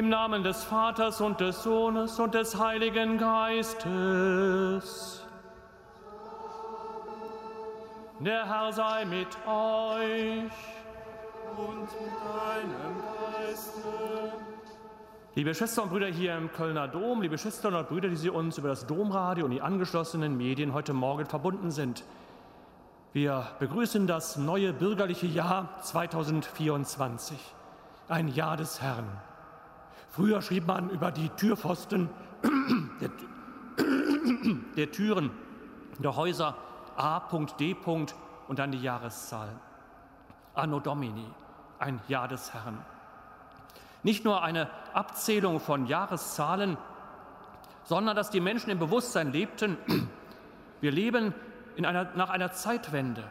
Im Namen des Vaters und des Sohnes und des Heiligen Geistes. Der Herr sei mit euch. Und mit deinem Geiste. Liebe Schwestern und Brüder hier im Kölner Dom, liebe Schwestern und Brüder, die Sie uns über das Domradio und die angeschlossenen Medien heute Morgen verbunden sind. Wir begrüßen das neue bürgerliche Jahr 2024, ein Jahr des Herrn. Früher schrieb man über die Türpfosten der, der Türen der Häuser A.D. und dann die Jahreszahl. Anno Domini, ein Jahr des Herrn. Nicht nur eine Abzählung von Jahreszahlen, sondern dass die Menschen im Bewusstsein lebten, wir leben in einer, nach einer Zeitwende.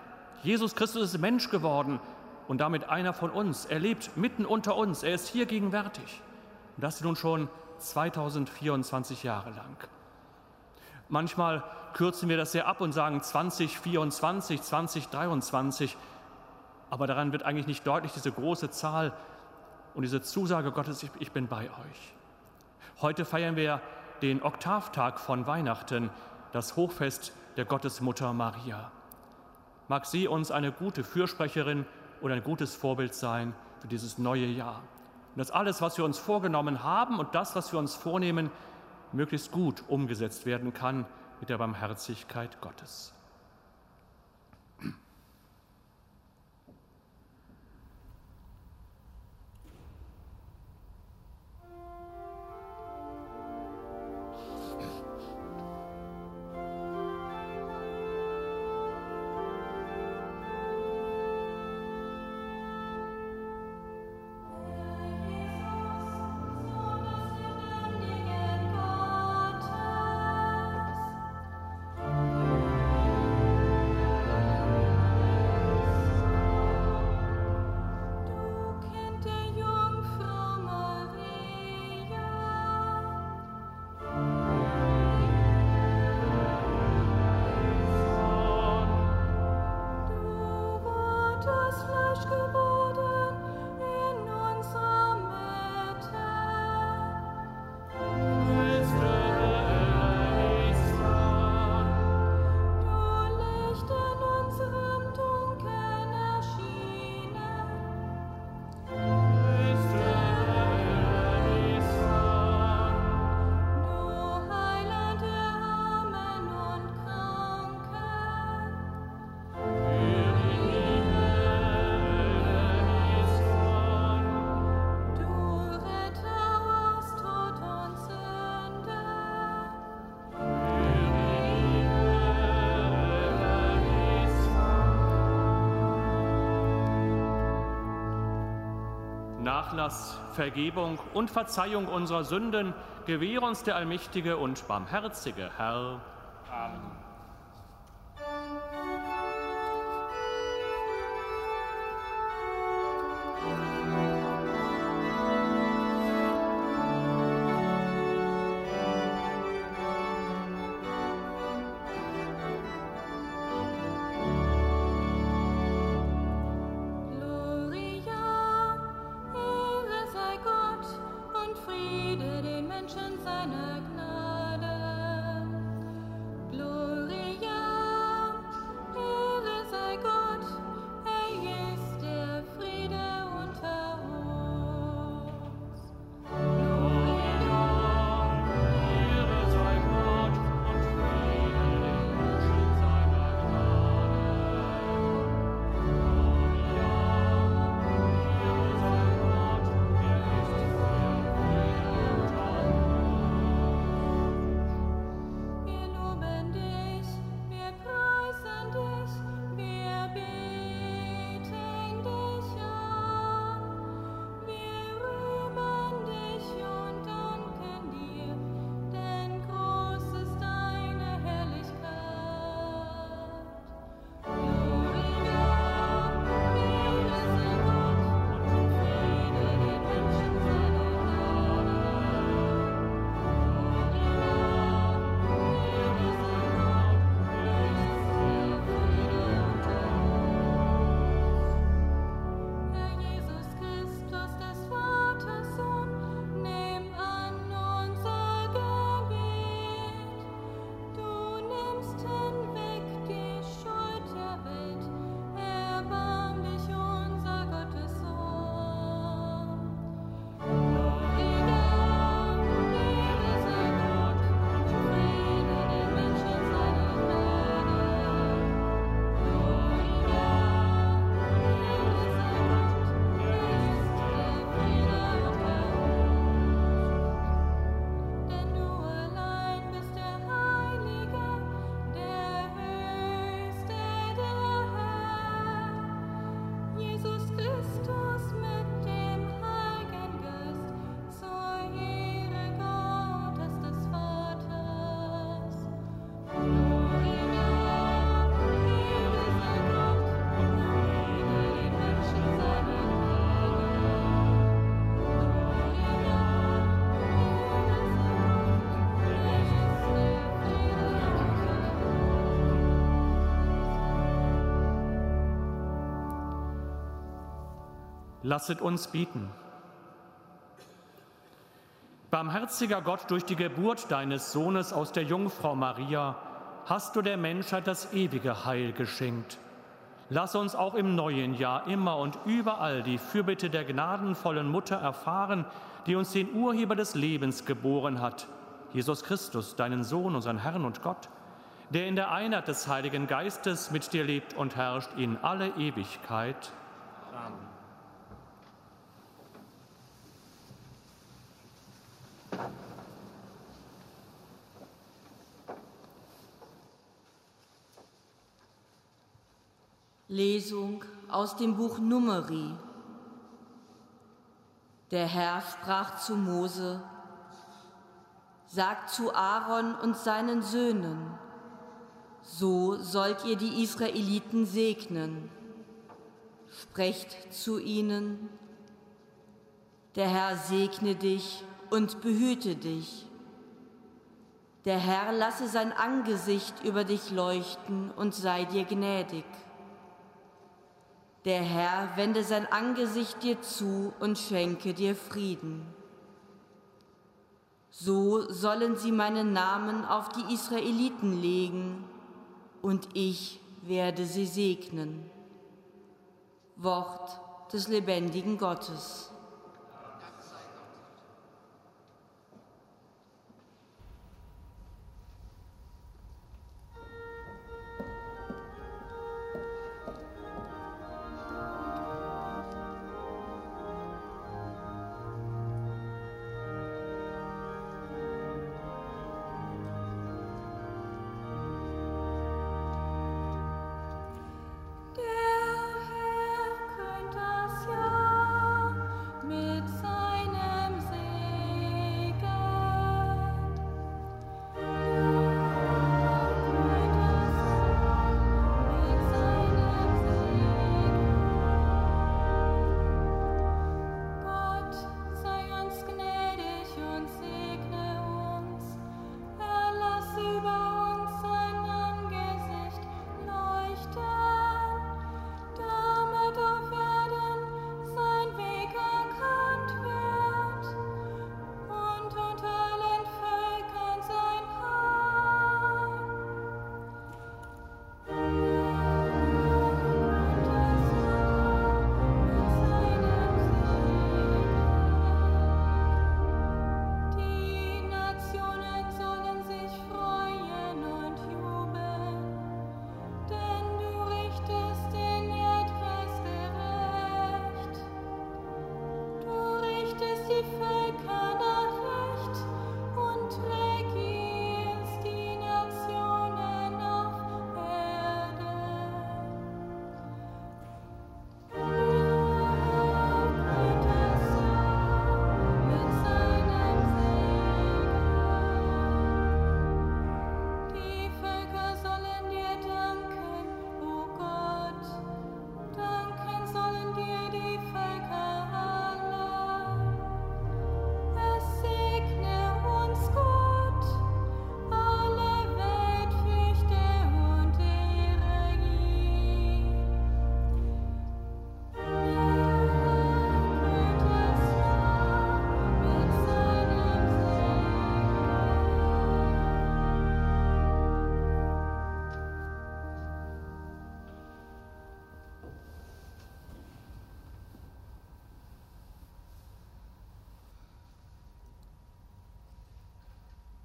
Jesus Christus ist Mensch geworden und damit einer von uns. Er lebt mitten unter uns, er ist hier gegenwärtig. Und das nun schon 2024 Jahre lang. Manchmal kürzen wir das sehr ab und sagen 2024, 2023. Aber daran wird eigentlich nicht deutlich diese große Zahl und diese Zusage Gottes, ich, bin bei euch. Heute feiern wir den Oktavtag von Weihnachten, das Hochfest der Gottesmutter Maria. Mag sie uns eine gute Fürsprecherin und ein gutes Vorbild sein für dieses neue Jahr. Und dass alles, was wir uns vorgenommen haben und das, was wir uns vornehmen, möglichst gut umgesetzt werden kann mit der Barmherzigkeit Gottes. Nachlass, Vergebung und Verzeihung unserer Sünden gewähre uns der allmächtige und barmherzige Herr. Amen. Lasset uns bieten. Barmherziger Gott, durch die Geburt deines Sohnes aus der Jungfrau Maria hast du der Menschheit das ewige Heil geschenkt. Lass uns auch im neuen Jahr immer und überall die Fürbitte der gnadenvollen Mutter erfahren, die uns den Urheber des Lebens geboren hat, Jesus Christus, deinen Sohn, unseren Herrn und Gott, der in der Einheit des Heiligen Geistes mit dir lebt und herrscht in alle Ewigkeit. Amen. Lesung aus dem Buch Numeri. Der Herr sprach zu Mose, Sagt zu Aaron und seinen Söhnen, so sollt ihr die Israeliten segnen. Sprecht zu ihnen, der Herr segne dich und behüte dich. Der Herr lasse sein Angesicht über dich leuchten und sei dir gnädig. Der Herr wende sein Angesicht dir zu und schenke dir Frieden. So sollen sie meinen Namen auf die Israeliten legen, und ich werde sie segnen. Wort des lebendigen Gottes.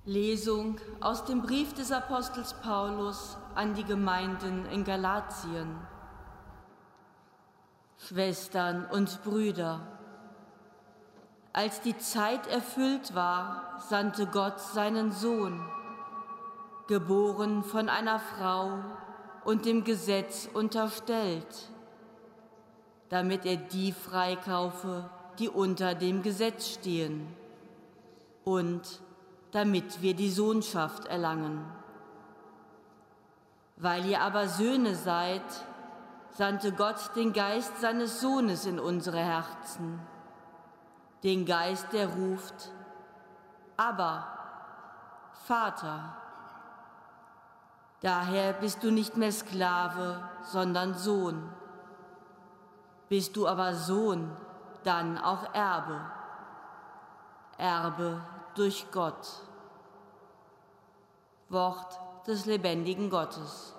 Lesung aus dem Brief des Apostels Paulus an die Gemeinden in Galatien. Schwestern und Brüder, als die Zeit erfüllt war, sandte Gott seinen Sohn, geboren von einer Frau und dem Gesetz unterstellt, damit er die freikaufe, die unter dem Gesetz stehen und damit wir die Sohnschaft erlangen. Weil ihr aber Söhne seid, sandte Gott den Geist seines Sohnes in unsere Herzen, den Geist, der ruft, aber Vater. Daher bist du nicht mehr Sklave, sondern Sohn. Bist du aber Sohn, dann auch Erbe. Erbe durch Gott. Wort des lebendigen Gottes.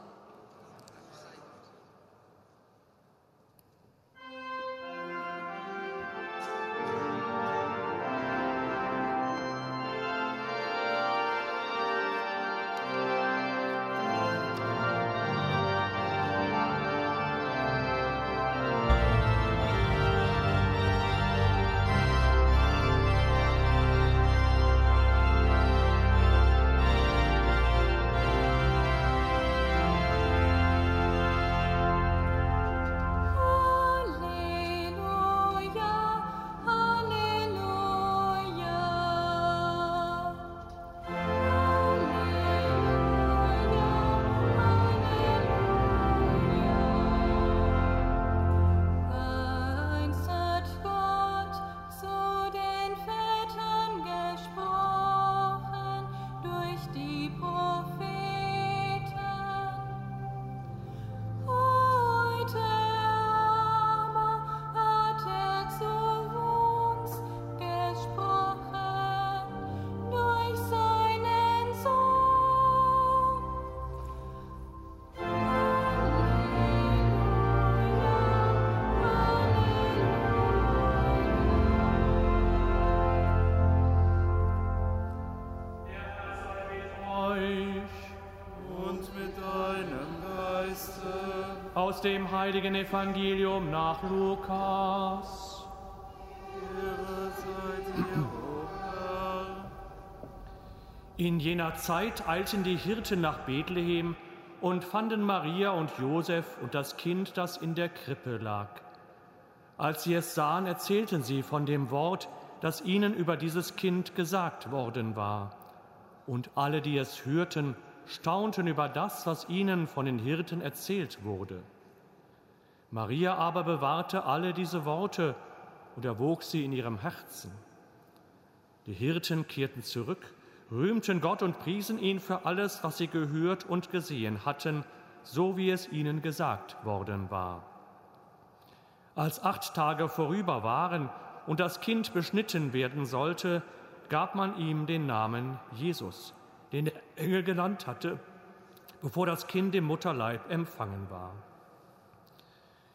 Aus dem heiligen Evangelium nach Lukas. In jener Zeit eilten die Hirten nach Bethlehem und fanden Maria und Josef und das Kind, das in der Krippe lag. Als sie es sahen, erzählten sie von dem Wort, das ihnen über dieses Kind gesagt worden war. Und alle, die es hörten, staunten über das, was ihnen von den Hirten erzählt wurde. Maria aber bewahrte alle diese Worte und erwog sie in ihrem Herzen. Die Hirten kehrten zurück, rühmten Gott und priesen ihn für alles, was sie gehört und gesehen hatten, so wie es ihnen gesagt worden war. Als acht Tage vorüber waren und das Kind beschnitten werden sollte, gab man ihm den Namen Jesus, den der Engel genannt hatte, bevor das Kind im Mutterleib empfangen war.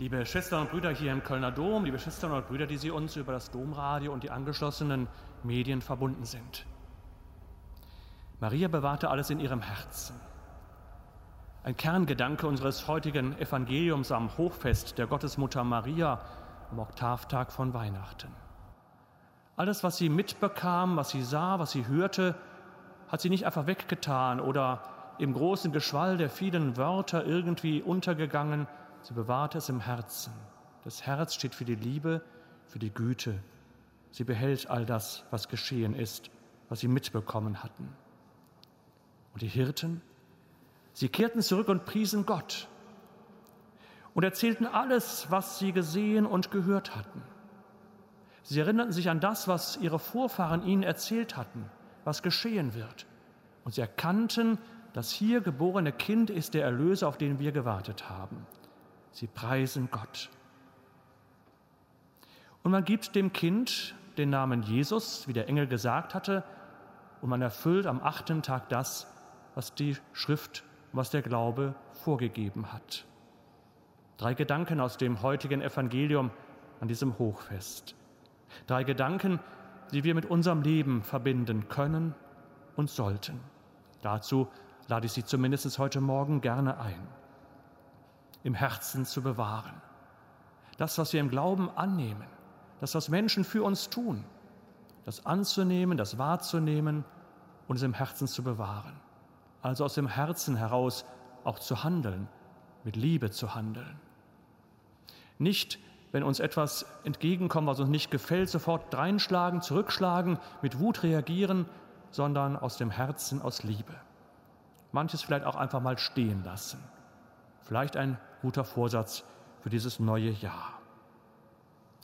Liebe Schwestern und Brüder hier im Kölner Dom, liebe Schwestern und Brüder, die Sie uns über das Domradio und die angeschlossenen Medien verbunden sind. Maria bewahrte alles in ihrem Herzen. Ein Kerngedanke unseres heutigen Evangeliums am Hochfest der Gottesmutter Maria am Oktavtag von Weihnachten. Alles, was sie mitbekam, was sie sah, was sie hörte, hat sie nicht einfach weggetan oder im großen Geschwall der vielen Wörter irgendwie untergegangen. Sie bewahrte es im Herzen. Das Herz steht für die Liebe, für die Güte, Sie behält all das, was geschehen ist, was sie mitbekommen hatten. Und die Hirten, sie kehrten zurück und priesen Gott und erzählten alles, was sie gesehen und gehört hatten. Sie erinnerten sich an das, was ihre Vorfahren ihnen erzählt hatten, was geschehen wird. Und sie erkannten, das hier geborene Kind ist der Erlöser, auf den wir gewartet haben. Sie preisen Gott. Und man gibt dem Kind den Namen Jesus, wie der Engel gesagt hatte, und man erfüllt am achten Tag das, was die Schrift, was der Glaube vorgegeben hat. Drei Gedanken aus dem heutigen Evangelium an diesem Hochfest. Drei Gedanken, die wir mit unserem Leben verbinden können und sollten. Dazu lade ich Sie zumindest heute Morgen gerne ein. Im Herzen zu bewahren. Das, was wir im Glauben annehmen, das, was Menschen für uns tun, das anzunehmen, das wahrzunehmen und es im Herzen zu bewahren. Also aus dem Herzen heraus auch zu handeln, mit Liebe zu handeln. Nicht, wenn uns etwas entgegenkommt, was uns nicht gefällt, sofort dreinschlagen, zurückschlagen, mit Wut reagieren, sondern aus dem Herzen, aus Liebe. Manches vielleicht auch einfach mal stehen lassen. Vielleicht ein guter Vorsatz für dieses neue Jahr.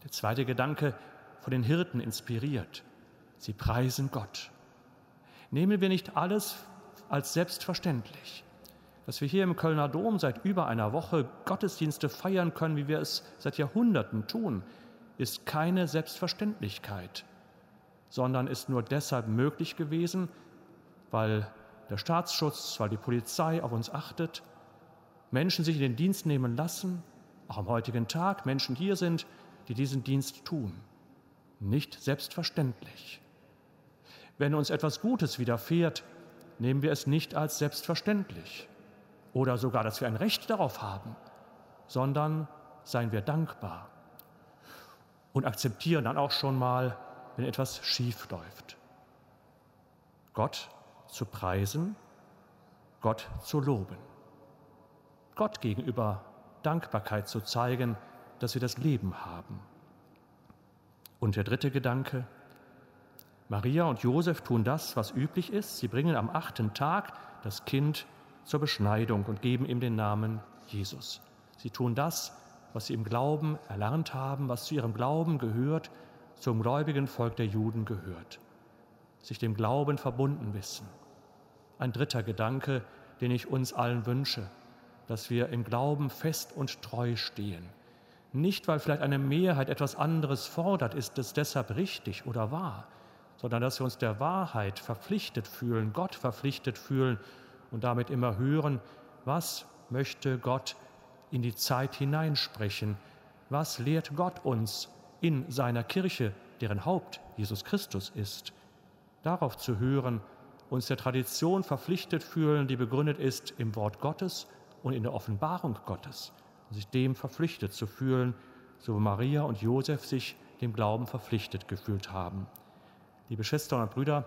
Der zweite Gedanke von den Hirten inspiriert. Sie preisen Gott. Nehmen wir nicht alles als selbstverständlich, dass wir hier im Kölner Dom seit über einer Woche Gottesdienste feiern können, wie wir es seit Jahrhunderten tun, ist keine Selbstverständlichkeit, sondern ist nur deshalb möglich gewesen, weil der Staatsschutz, weil die Polizei auf uns achtet, Menschen sich in den Dienst nehmen lassen, auch am heutigen Tag Menschen hier sind, die diesen Dienst tun. Nicht selbstverständlich. Wenn uns etwas Gutes widerfährt, nehmen wir es nicht als selbstverständlich oder sogar, dass wir ein Recht darauf haben, sondern seien wir dankbar und akzeptieren dann auch schon mal, wenn etwas schief läuft. Gott zu preisen, Gott zu loben, Gott gegenüber Dankbarkeit zu zeigen, dass wir das Leben haben. Und der dritte Gedanke, Maria und Josef tun das, was üblich ist. Sie bringen am achten Tag das Kind zur Beschneidung und geben ihm den Namen Jesus. Sie tun das, was sie im Glauben erlernt haben, was zu ihrem Glauben gehört, zum gläubigen Volk der Juden gehört. Sich dem Glauben verbunden wissen. Ein dritter Gedanke, den ich uns allen wünsche, dass wir im Glauben fest und treu stehen. Nicht, weil vielleicht eine Mehrheit etwas anderes fordert, ist es deshalb richtig oder wahr, sondern dass wir uns der Wahrheit verpflichtet fühlen, Gott verpflichtet fühlen und damit immer hören, was möchte Gott in die Zeit hineinsprechen, was lehrt Gott uns in seiner Kirche, deren Haupt Jesus Christus ist. Darauf zu hören, uns der Tradition verpflichtet fühlen, die begründet ist im Wort Gottes und in der Offenbarung Gottes, und sich dem verpflichtet zu fühlen, so wie Maria und Josef sich dem Glauben verpflichtet gefühlt haben liebe Schwestern und Brüder,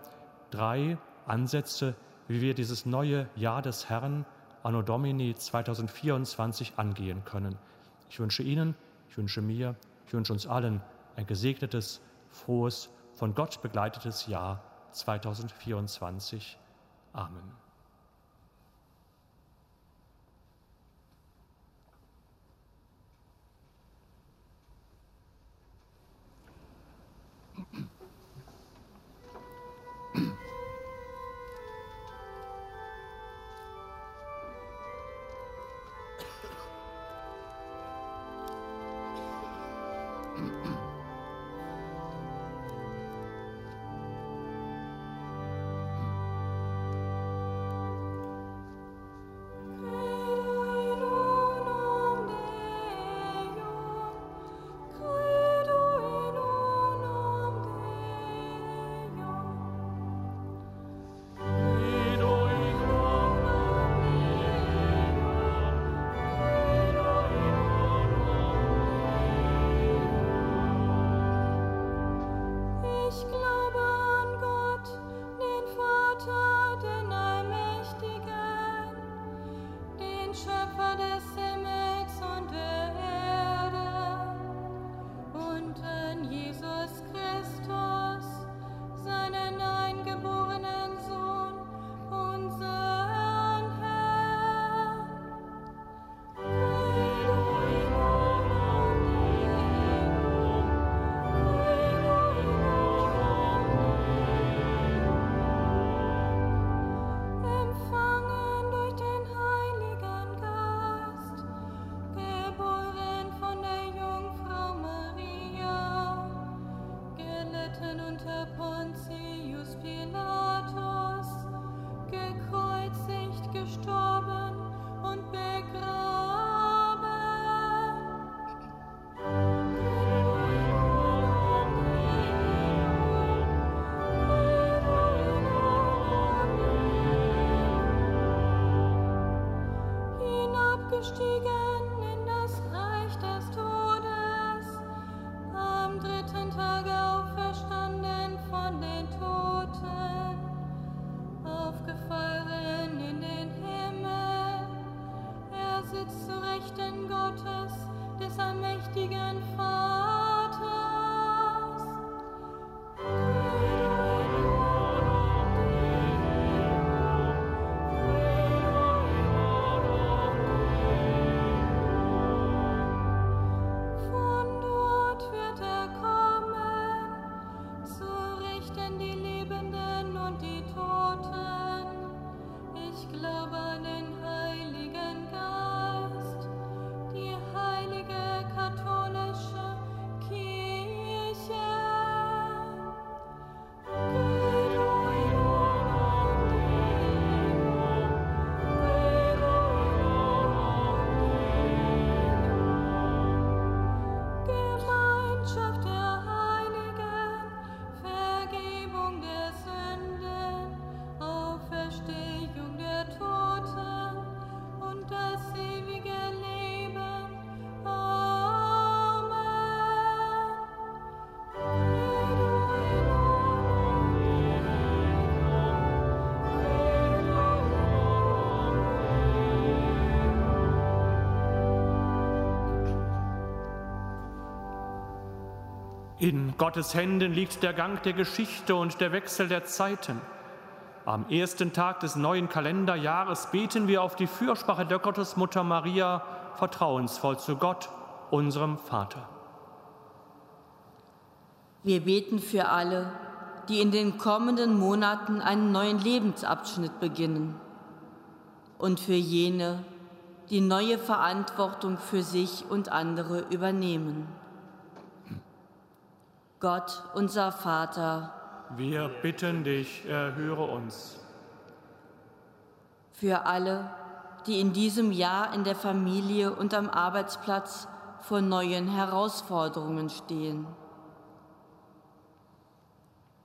drei Ansätze, wie wir dieses neue Jahr des Herrn Anno Domini 2024 angehen können. Ich wünsche Ihnen, ich wünsche mir, ich wünsche uns allen ein gesegnetes, frohes, von Gott begleitetes Jahr 2024. Amen. Chica. In Gottes Händen liegt der Gang der Geschichte und der Wechsel der Zeiten. Am ersten Tag des neuen Kalenderjahres beten wir auf die Fürsprache der Gottesmutter Maria vertrauensvoll zu Gott, unserem Vater. Wir beten für alle, die in den kommenden Monaten einen neuen Lebensabschnitt beginnen und für jene, die neue Verantwortung für sich und andere übernehmen. Gott, unser Vater, wir bitten dich, erhöre uns. Für alle, die in diesem Jahr in der Familie und am Arbeitsplatz vor neuen Herausforderungen stehen.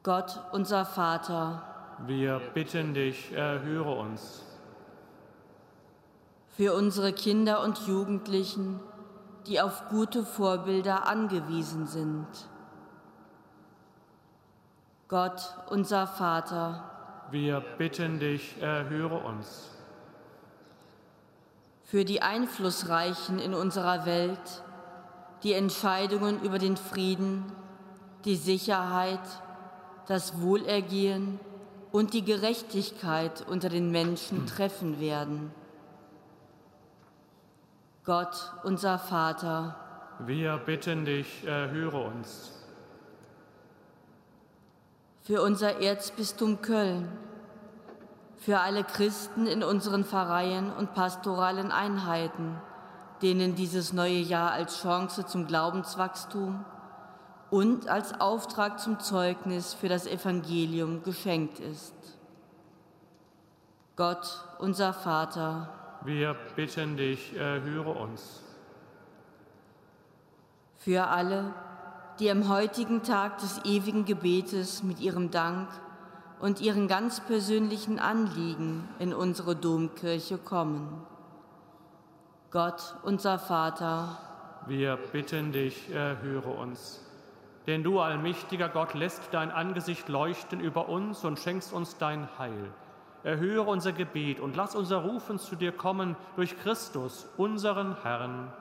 Gott, unser Vater, wir bitten dich, erhöre uns. Für unsere Kinder und Jugendlichen, die auf gute Vorbilder angewiesen sind. Gott, unser Vater, wir bitten dich, erhöre uns. Für die Einflussreichen in unserer Welt, die Entscheidungen über den Frieden, die Sicherheit, das Wohlergehen und die Gerechtigkeit unter den Menschen treffen werden. Gott, unser Vater, wir bitten dich, erhöre uns für unser Erzbistum Köln, für alle Christen in unseren Pfarreien und pastoralen Einheiten, denen dieses neue Jahr als Chance zum Glaubenswachstum und als Auftrag zum Zeugnis für das Evangelium geschenkt ist. Gott, unser Vater, wir bitten dich, erhöre uns. Für alle, die am heutigen Tag des ewigen Gebetes mit ihrem Dank und ihren ganz persönlichen Anliegen in unsere Domkirche kommen. Gott, unser Vater, wir bitten dich, erhöre uns. Denn du, allmächtiger Gott, lässt dein Angesicht leuchten über uns und schenkst uns dein Heil. Erhöre unser Gebet und lass unser Rufen zu dir kommen durch Christus, unseren Herrn.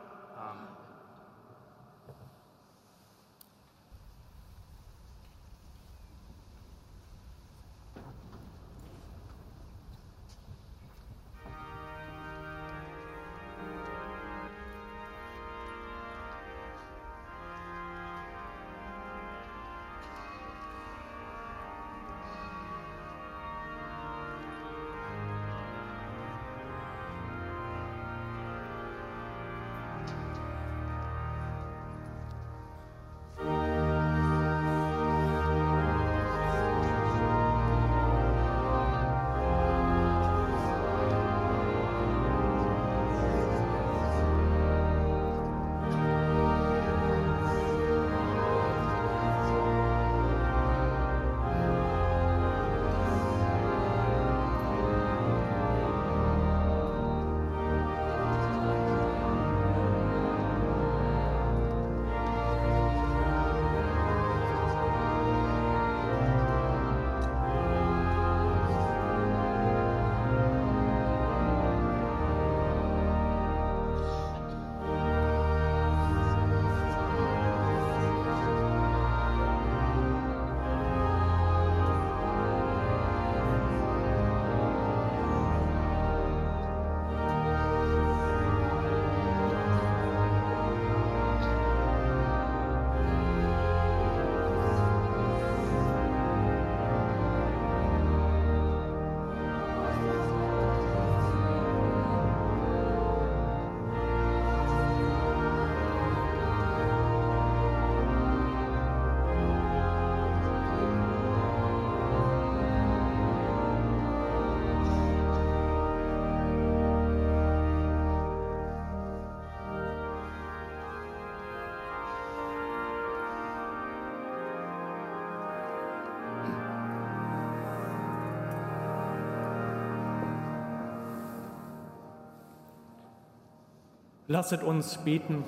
Lasset uns beten.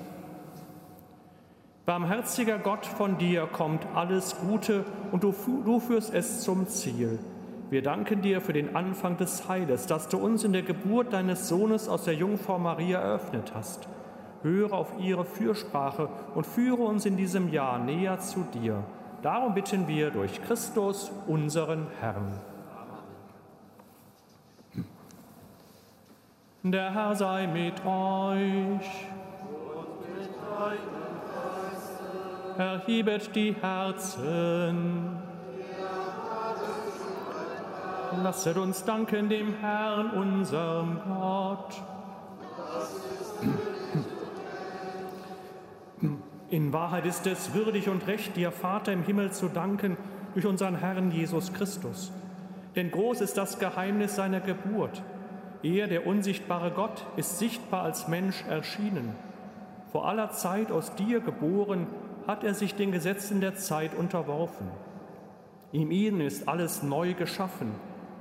Barmherziger Gott, von dir kommt alles Gute und du, du führst es zum Ziel. Wir danken dir für den Anfang des Heiles, dass du uns in der Geburt deines Sohnes aus der Jungfrau Maria eröffnet hast. höre auf ihre Fürsprache und führe uns in diesem Jahr näher zu dir. Darum bitten wir durch Christus, unseren Herrn. Der Herr sei mit euch. Erhebet die Herzen. Lasset uns danken dem Herrn, unserem Gott. In Wahrheit ist es würdig und recht, dir, Vater im Himmel, zu danken durch unseren Herrn Jesus Christus. Denn groß ist das Geheimnis seiner Geburt. Er, der unsichtbare Gott, ist sichtbar als Mensch erschienen. Vor aller Zeit aus dir geboren, hat er sich den Gesetzen der Zeit unterworfen. In ihm ist alles neu geschaffen.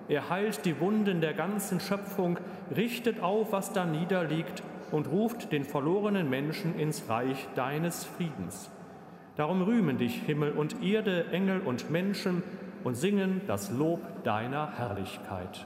Er heilt die Wunden der ganzen Schöpfung, richtet auf, was da niederliegt und ruft den verlorenen Menschen ins Reich deines Friedens. Darum rühmen dich Himmel und Erde, Engel und Menschen und singen das Lob deiner Herrlichkeit.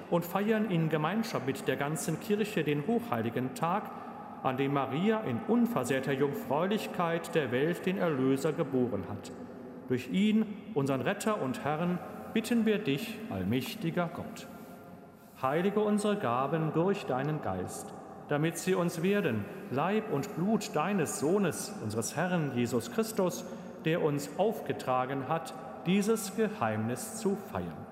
und feiern in Gemeinschaft mit der ganzen Kirche den hochheiligen Tag, an dem Maria in unversehrter Jungfräulichkeit der Welt den Erlöser geboren hat. Durch ihn, unseren Retter und Herrn, bitten wir dich, allmächtiger Gott. Heilige unsere Gaben durch deinen Geist, damit sie uns werden, Leib und Blut deines Sohnes, unseres Herrn Jesus Christus, der uns aufgetragen hat, dieses Geheimnis zu feiern.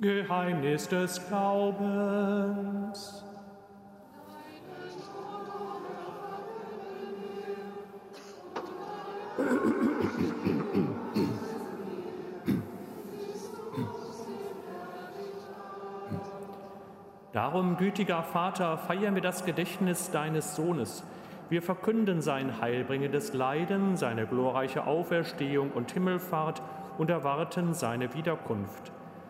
Geheimnis des Glaubens. Darum, gütiger Vater, feiern wir das Gedächtnis deines Sohnes. Wir verkünden sein heilbringendes Leiden, seine glorreiche Auferstehung und Himmelfahrt und erwarten seine Wiederkunft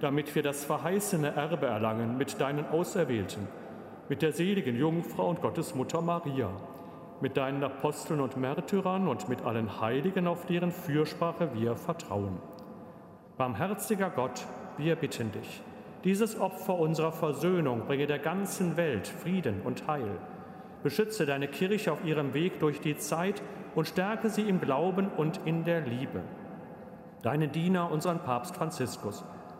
damit wir das verheißene Erbe erlangen mit deinen Auserwählten, mit der seligen Jungfrau und Gottesmutter Maria, mit deinen Aposteln und Märtyrern und mit allen Heiligen, auf deren Fürsprache wir vertrauen. Barmherziger Gott, wir bitten dich, dieses Opfer unserer Versöhnung bringe der ganzen Welt Frieden und Heil. Beschütze deine Kirche auf ihrem Weg durch die Zeit und stärke sie im Glauben und in der Liebe. Deinen Diener, unseren Papst Franziskus,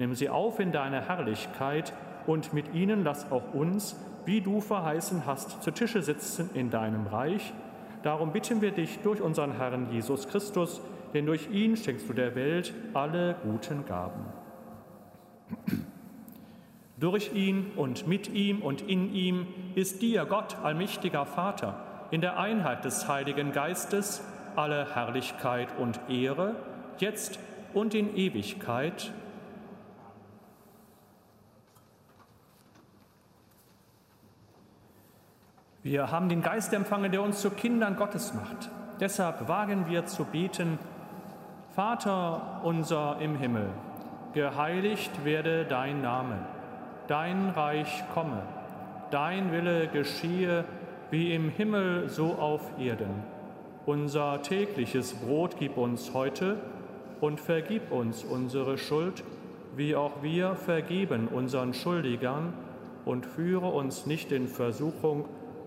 Nimm sie auf in deine Herrlichkeit und mit ihnen lass auch uns, wie du verheißen hast, zu Tische sitzen in deinem Reich. Darum bitten wir dich durch unseren Herrn Jesus Christus, denn durch ihn schenkst du der Welt alle guten Gaben. Durch ihn und mit ihm und in ihm ist dir, Gott, allmächtiger Vater, in der Einheit des Heiligen Geistes alle Herrlichkeit und Ehre, jetzt und in Ewigkeit. Wir haben den Geist empfangen, der uns zu Kindern Gottes macht. Deshalb wagen wir zu beten, Vater unser im Himmel, geheiligt werde dein Name, dein Reich komme, dein Wille geschehe, wie im Himmel so auf Erden. Unser tägliches Brot gib uns heute und vergib uns unsere Schuld, wie auch wir vergeben unseren Schuldigern, und führe uns nicht in Versuchung,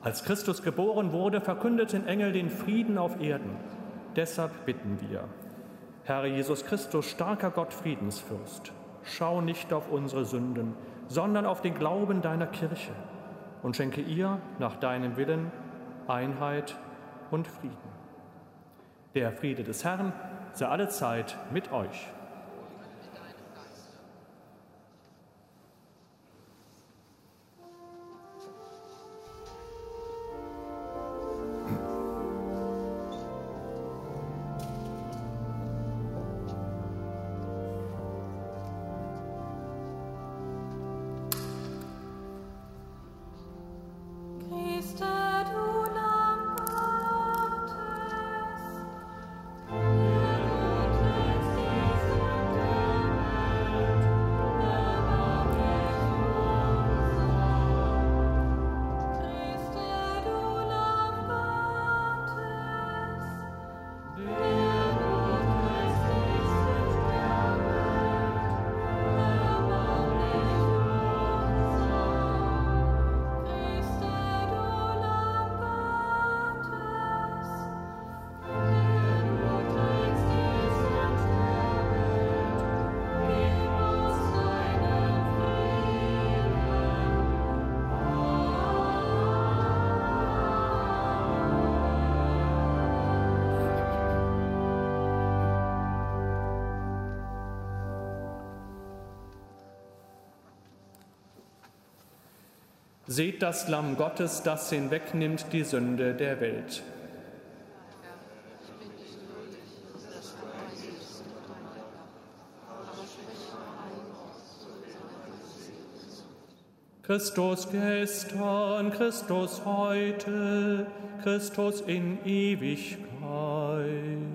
Als Christus geboren wurde, verkündeten Engel den Frieden auf Erden. Deshalb bitten wir, Herr Jesus Christus, starker Gott, Friedensfürst, schau nicht auf unsere Sünden, sondern auf den Glauben deiner Kirche und schenke ihr nach deinem Willen Einheit und Frieden. Der Friede des Herrn sei allezeit mit euch. Seht das Lamm Gottes, das hinwegnimmt die Sünde der Welt. Christus gestern, Christus heute, Christus in Ewigkeit.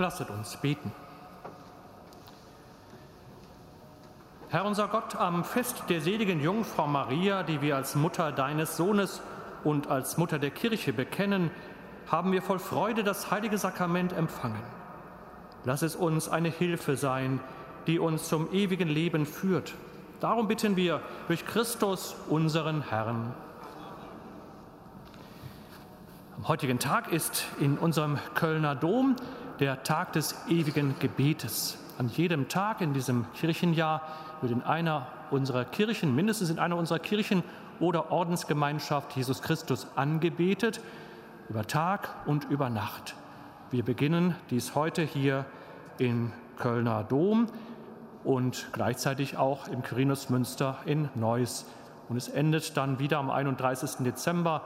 Lasset uns beten. Herr unser Gott, am Fest der seligen Jungfrau Maria, die wir als Mutter deines Sohnes und als Mutter der Kirche bekennen, haben wir voll Freude das heilige Sakrament empfangen. Lass es uns eine Hilfe sein, die uns zum ewigen Leben führt. Darum bitten wir durch Christus, unseren Herrn. Am heutigen Tag ist in unserem Kölner Dom der Tag des ewigen Gebetes. An jedem Tag in diesem Kirchenjahr wird in einer unserer Kirchen, mindestens in einer unserer Kirchen oder Ordensgemeinschaft Jesus Christus angebetet, über Tag und über Nacht. Wir beginnen dies heute hier im Kölner Dom und gleichzeitig auch im Quirinus Münster in Neuss. Und es endet dann wieder am 31. Dezember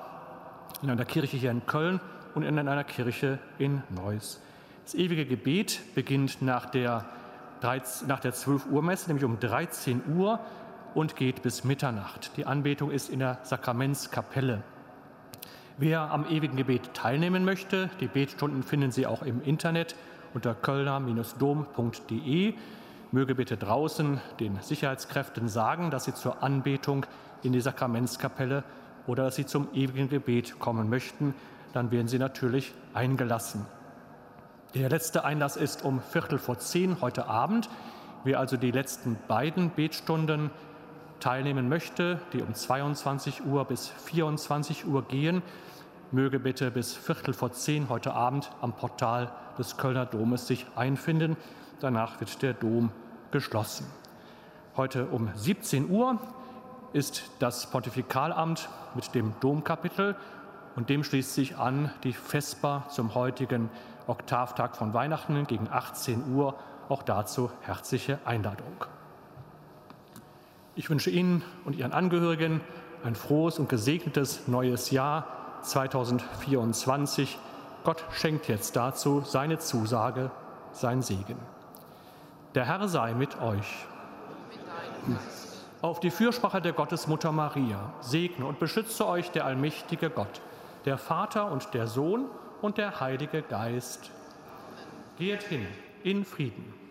in einer Kirche hier in Köln und in einer Kirche in Neuss. Das ewige Gebet beginnt nach der, 13, nach der 12 Uhr Messe, nämlich um 13 Uhr und geht bis Mitternacht. Die Anbetung ist in der Sakramentskapelle. Wer am ewigen Gebet teilnehmen möchte, die Betstunden finden Sie auch im Internet unter kölner-dom.de. Möge bitte draußen den Sicherheitskräften sagen, dass sie zur Anbetung in die Sakramentskapelle oder dass sie zum ewigen Gebet kommen möchten. Dann werden sie natürlich eingelassen. Der letzte Einlass ist um Viertel vor zehn heute Abend. Wer also die letzten beiden Betstunden teilnehmen möchte, die um 22 Uhr bis 24 Uhr gehen, möge bitte bis Viertel vor zehn heute Abend am Portal des Kölner Domes sich einfinden. Danach wird der Dom geschlossen. Heute um 17 Uhr ist das Pontifikalamt mit dem Domkapitel und dem schließt sich an die Vesper zum heutigen Oktavtag von Weihnachten gegen 18 Uhr. Auch dazu herzliche Einladung. Ich wünsche Ihnen und Ihren Angehörigen ein frohes und gesegnetes neues Jahr 2024. Gott schenkt jetzt dazu seine Zusage, sein Segen. Der Herr sei mit euch. Auf die Fürsprache der Gottesmutter Maria segne und beschütze euch der allmächtige Gott, der Vater und der Sohn und der Heilige Geist. Geht hin in Frieden.